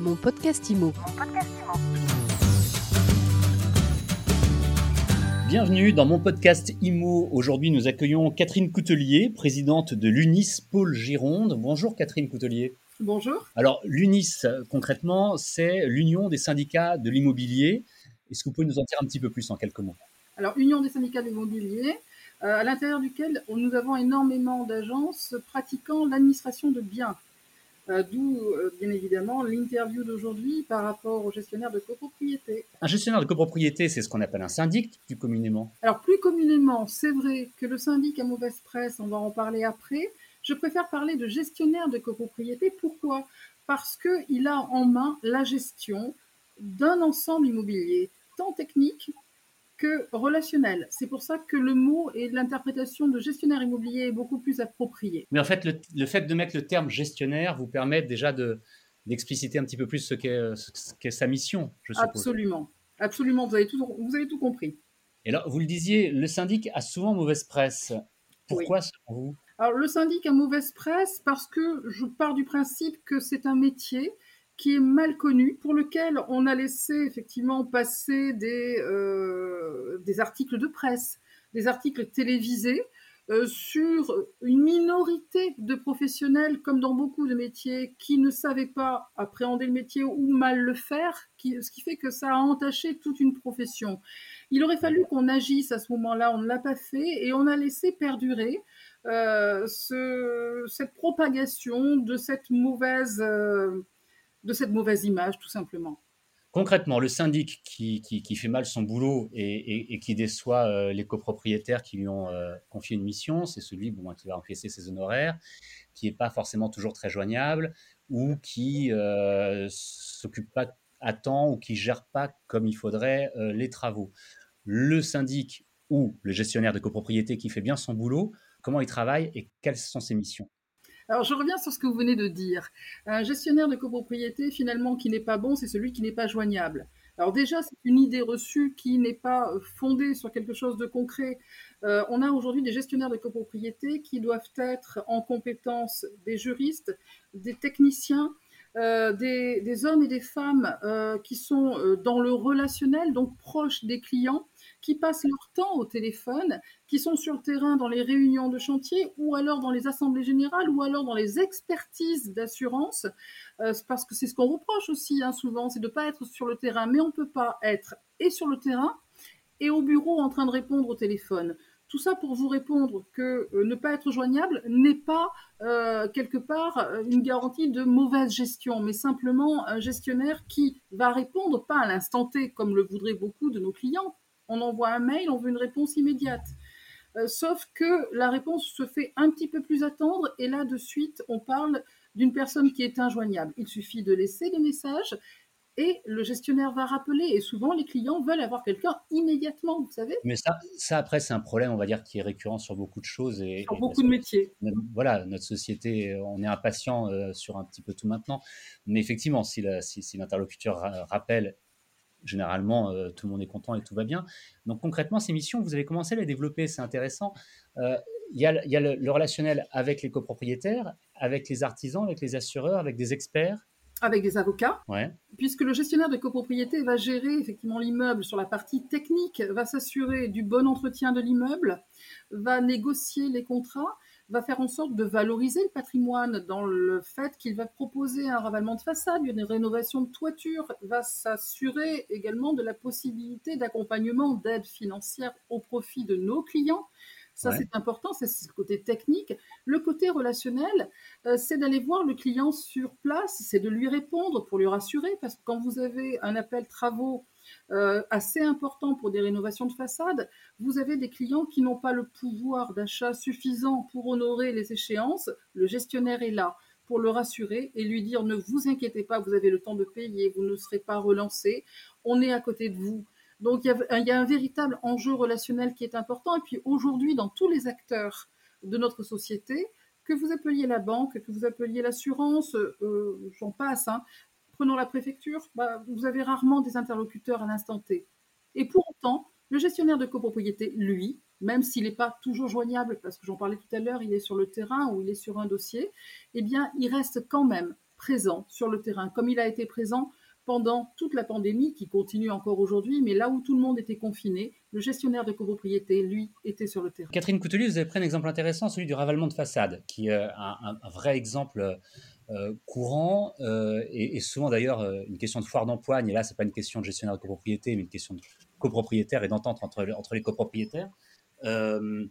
Mon podcast IMO. Bienvenue dans mon podcast IMO. Aujourd'hui, nous accueillons Catherine Coutelier, présidente de l'UNIS Pôle Gironde. Bonjour Catherine Coutelier. Bonjour. Alors, l'UNIS, concrètement, c'est l'Union des syndicats de l'immobilier. Est-ce que vous pouvez nous en dire un petit peu plus en quelques mots? Alors, Union des syndicats de l'immobilier, euh, à l'intérieur duquel nous avons énormément d'agences pratiquant l'administration de biens. Euh, d'où, euh, bien évidemment, l'interview d'aujourd'hui par rapport au gestionnaire de copropriété. Un gestionnaire de copropriété, c'est ce qu'on appelle un syndic, plus communément. Alors, plus communément, c'est vrai que le syndic à mauvaise presse, on va en parler après. Je préfère parler de gestionnaire de copropriété. Pourquoi? Parce qu'il a en main la gestion d'un ensemble immobilier, tant technique que relationnel. C'est pour ça que le mot et l'interprétation de gestionnaire immobilier est beaucoup plus approprié. Mais en fait, le, fait de mettre le terme gestionnaire vous permet déjà de, d'expliciter un petit peu plus ce qu'est, sa mission, je suppose. Absolument. Absolument, vous avez tout, vous avez tout compris. Et alors, vous le disiez, le syndic a souvent mauvaise presse. Pourquoi, selon vous? Alors, le syndic a mauvaise presse parce que je pars du principe que c'est un métier qui est mal connu, pour lequel on a laissé effectivement passer des, euh, des articles de presse, des articles télévisés euh, sur une minorité de professionnels, comme dans beaucoup de métiers, qui ne savaient pas appréhender le métier ou mal le faire, ce qui fait que ça a entaché toute une profession. Il aurait fallu qu'on agisse à ce moment-là, on ne l'a pas fait, et on a laissé perdurer euh, ce, cette propagation de cette mauvaise de cette mauvaise image, tout simplement. Concrètement, le syndic qui, qui, fait mal son boulot et, qui déçoit euh, les copropriétaires qui lui ont euh, confié une mission, c'est celui qui va encaisser ses honoraires, qui n'est pas forcément toujours très joignable ou qui euh, s'occupe pas à temps ou qui gère pas comme il faudrait les travaux. Le syndic ou le gestionnaire de copropriété qui fait bien son boulot, comment il travaille et quelles sont ses missions? Alors, je reviens sur ce que vous venez de dire. Un gestionnaire de copropriété, finalement, qui n'est pas bon, c'est celui qui n'est pas joignable. Alors déjà, c'est une idée reçue qui n'est pas euh, fondée sur quelque chose de concret. Euh, on a aujourd'hui des gestionnaires de copropriété qui doivent être en compétence des juristes, des techniciens, euh, des, hommes et des femmes qui sont dans le relationnel, donc proches des clients, qui passent leur temps au téléphone, qui sont sur le terrain dans les réunions de chantier ou alors dans les assemblées générales ou alors dans les expertises d'assurance, euh, parce que c'est ce qu'on reproche aussi hein, souvent, c'est de ne pas être sur le terrain, mais on ne peut pas être et sur le terrain et au bureau en train de répondre au téléphone. Tout ça pour vous répondre que euh, ne pas être joignable n'est pas euh, quelque part une garantie de mauvaise gestion, mais simplement un gestionnaire qui va répondre pas à l'instant T comme le voudraient beaucoup de nos clients, on envoie un mail, on veut une réponse immédiate. Euh, sauf que la réponse se fait un petit peu plus attendre et là de suite on parle d'une personne qui est injoignable. Il suffit de laisser des messages et le gestionnaire va rappeler. Et souvent, les clients veulent avoir quelqu'un immédiatement, vous savez. Mais ça, ça après, c'est un problème, on va dire, qui est récurrent sur beaucoup de choses. Et, sur beaucoup de métiers. Voilà, notre société, on est impatient euh, sur un petit peu tout maintenant. Mais effectivement, si l'interlocuteur si, rappelle généralement, euh, tout le monde est content et tout va bien. Donc concrètement, ces missions, vous avez commencé à les développer, c'est intéressant. Euh, il y a, le, relationnel avec les copropriétaires, avec les artisans, avec les assureurs, avec des experts. Avec des avocats, ouais. puisque le gestionnaire de copropriété va gérer effectivement l'immeuble sur la partie technique, va s'assurer du bon entretien de l'immeuble, va négocier les contrats, va faire en sorte de valoriser le patrimoine dans le fait qu'il va proposer un ravalement de façade, une rénovation de toiture, va s'assurer également de la possibilité d'accompagnement d'aide financière au profit de nos clients. Ça, c'est important, c'est le côté technique. Le côté relationnel, euh, c'est d'aller voir le client sur place, c'est de lui répondre pour lui rassurer, parce que quand vous avez un appel travaux euh, assez important pour des rénovations de façade, vous avez des clients qui n'ont pas le pouvoir d'achat suffisant pour honorer les échéances. Le gestionnaire est là pour le rassurer et lui dire ne vous inquiétez pas, vous avez le temps de payer, vous ne serez pas relancé, on est à côté de vous. Donc il y, a, un véritable enjeu relationnel qui est important. Et puis aujourd'hui, dans tous les acteurs de notre société, que vous appeliez la banque, que vous appeliez l'assurance, euh, j'en passe, hein, prenons la préfecture, bah, vous avez rarement des interlocuteurs à l'instant T. Et pour autant, le gestionnaire de copropriété, lui, même s'il n'est pas toujours joignable, parce que j'en parlais tout à l'heure, il est sur le terrain ou il est sur un dossier, eh bien, il reste quand même présent sur le terrain, comme il a été présent pendant toute la pandémie qui continue encore aujourd'hui, mais là où tout le monde était confiné, le gestionnaire de copropriété, lui, était sur le terrain. Catherine Coutelier, vous avez pris un exemple intéressant, celui du ravalement de façade, qui est un, vrai exemple euh, courant euh, et, souvent d'ailleurs euh, une question de foire d'empoigne. Et là, c'est pas une question de gestionnaire de copropriété, mais une question de copropriétaire et d'entente entre, entre les copropriétaires. Le,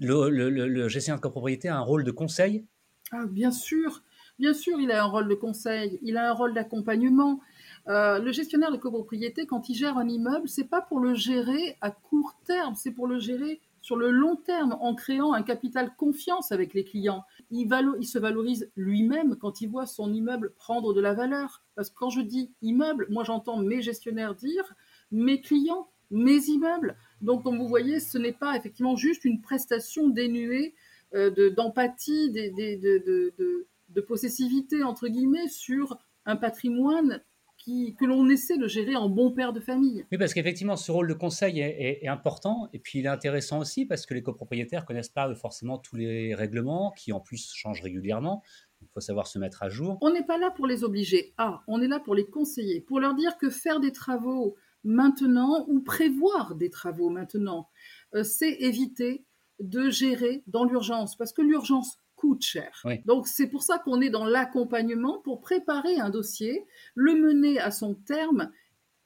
le, gestionnaire de copropriété a un rôle de conseil? Ah, Bien sûr, Bien sûr, il a un rôle de conseil, il a un rôle d'accompagnement. Euh, le gestionnaire de copropriété, quand il gère un immeuble, c'est pas pour le gérer à court terme, c'est pour le gérer sur le long terme en créant un capital confiance avec les clients. Il, se valorise lui-même quand il voit son immeuble prendre de la valeur. Parce que quand je dis immeuble, moi j'entends mes gestionnaires dire mes clients, mes immeubles. Donc comme vous voyez, ce n'est pas effectivement juste une prestation dénuée euh, d'empathie, de, de, de possessivité, entre guillemets, sur un patrimoine qui, que l'on essaie de gérer en bon père de famille. Oui, parce qu'effectivement, ce rôle de conseil est, important, et puis il est intéressant aussi parce que les copropriétaires connaissent pas forcément tous les règlements, qui en plus changent régulièrement. Il faut savoir se mettre à jour. On n'est pas là pour les obliger. Ah, on est là pour les conseiller, pour leur dire que faire des travaux maintenant ou prévoir des travaux maintenant, euh, c'est éviter de gérer dans l'urgence, parce que l'urgence coûte cher. Donc c'est pour ça qu'on est dans l'accompagnement pour préparer un dossier, le mener à son terme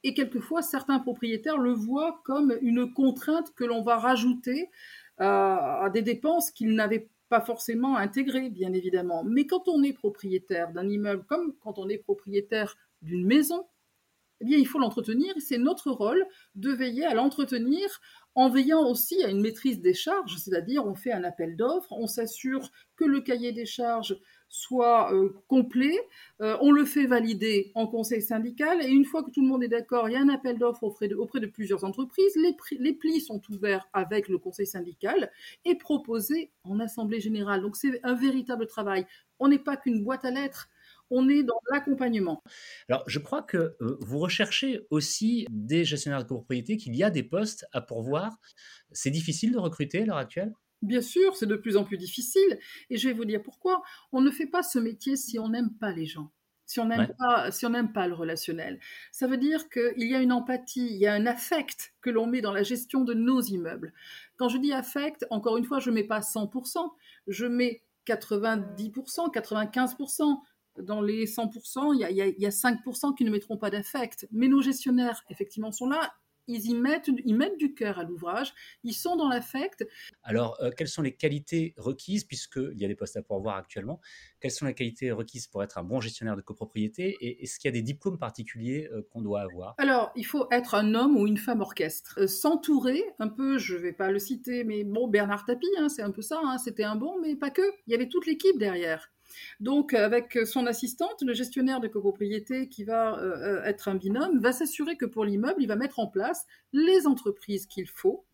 et quelquefois certains propriétaires le voient comme une contrainte que l'on va rajouter euh, à des dépenses qu'ils n'avaient pas forcément intégrées, bien évidemment. Mais quand on est propriétaire d'un immeuble, comme quand on est propriétaire d'une maison, eh bien, il faut l'entretenir. C'est notre rôle de veiller à l'entretenir en veillant aussi à une maîtrise des charges, c'est-à-dire on fait un appel d'offres, on s'assure que le cahier des charges soit euh, complet, euh, on le fait valider en conseil syndical et une fois que tout le monde est d'accord, il y a un appel d'offres auprès, de, plusieurs entreprises, les, les, plis sont ouverts avec le conseil syndical et proposés en assemblée générale. Donc c'est un véritable travail. On n'est pas qu'une boîte à lettres, on est dans l'accompagnement. Alors, je crois que euh, vous recherchez aussi des gestionnaires de copropriété, qu'il y a des postes à pourvoir. C'est difficile de recruter à l'heure actuelle? Bien sûr, c'est de plus en plus difficile. Et je vais vous dire pourquoi. On ne fait pas ce métier si on n'aime pas les gens. Si on n'aime pas, si on pas le relationnel, ça veut dire qu'il y a une empathie, il y a un affect que l'on met dans la gestion de nos immeubles. Quand je dis affect, encore une fois, je mets pas 100%, je mets 90%, 95% dans les 100%, il y, a, il y a 5% qui ne mettront pas d'affect. Mais nos gestionnaires, effectivement, sont là. Ils y mettent, ils mettent du cœur à l'ouvrage, ils sont dans l'affect. Alors, euh, quelles sont les qualités requises, puisqu'il y a des postes à pourvoir actuellement, quelles sont les qualités requises pour être un bon gestionnaire de copropriété et est-ce qu'il y a des diplômes particuliers euh, qu'on doit avoir? Alors, il faut être un homme ou une femme orchestre. Euh, s'entourer, un peu, je ne vais pas le citer, mais bon, Bernard Tapie, hein, c'est un peu ça, hein, c'était un bon, mais pas que. Il y avait toute l'équipe derrière. Donc, avec son assistante, le gestionnaire de copropriété qui va euh, euh, être un binôme, va s'assurer que pour l'immeuble, il va mettre en place les entreprises qu'il faut,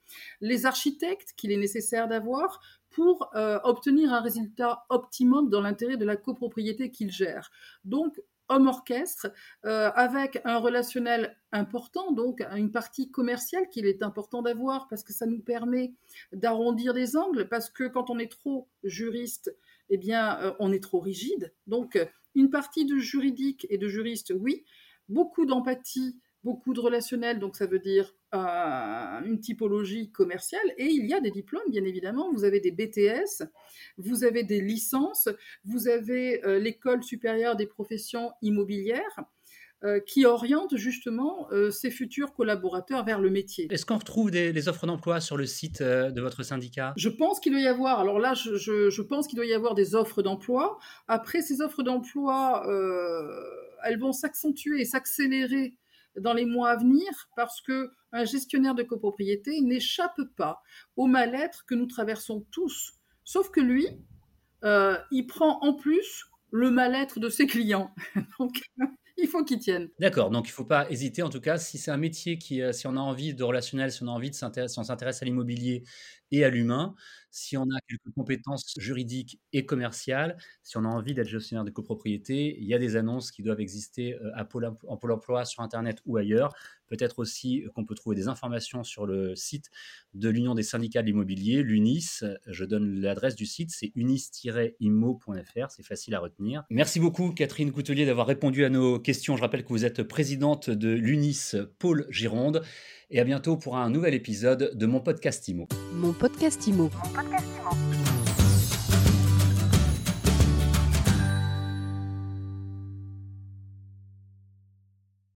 les architectes qu'il est nécessaire d'avoir pour euh, obtenir un résultat optimum dans l'intérêt de la copropriété qu'il gère. Donc, homme orchestre, avec un relationnel important, donc une partie commerciale qu'il est important d'avoir parce que ça nous permet d'arrondir des angles, parce que quand on est trop juriste, eh bien, euh, on est trop rigide. Donc, euh, une partie de juridique et de juriste, oui. Beaucoup d'empathie, beaucoup de relationnel, donc ça veut dire euh, une typologie commerciale. Et il y a des diplômes, bien évidemment. Vous avez des BTS, vous avez des licences, vous avez l'école supérieure des professions immobilières. Euh, qui oriente justement euh, ses futurs collaborateurs vers le métier. Est-ce qu'on retrouve des, offres d'emploi sur le site euh, de votre syndicat? Je pense qu'il doit y avoir, alors là, je, pense qu'il doit y avoir des offres d'emploi. Après, ces offres d'emploi, elles vont s'accentuer et s'accélérer dans les mois à venir parce que un gestionnaire de copropriété n'échappe pas au mal-être que nous traversons tous. Sauf que lui, il prend en plus le mal-être de ses clients. Donc, il faut qu'ils tiennent. D'accord, donc il ne faut pas hésiter. En tout cas, si c'est un métier qui, euh, si on a envie de relationnel, si on a envie de s'intéresser, si on s'intéresse à l'immobilier et à l'humain, si on a quelques compétences juridiques et commerciales, si on a envie d'être gestionnaire de copropriété, il y a des annonces qui doivent exister à Pôle, en Pôle emploi sur Internet ou ailleurs. Peut-être aussi qu'on peut trouver des informations sur le site de l'Union des syndicats de l'immobilier, l'UNIS. Je donne l'adresse du site, c'est unis-immo.fr, c'est facile à retenir. Merci beaucoup Catherine Coutelier d'avoir répondu à nos questions. Je rappelle que vous êtes présidente de l'UNIS Pôle Gironde. Et à bientôt pour un nouvel épisode de mon podcast IMO. Mon podcast IMO. Mon podcast IMO.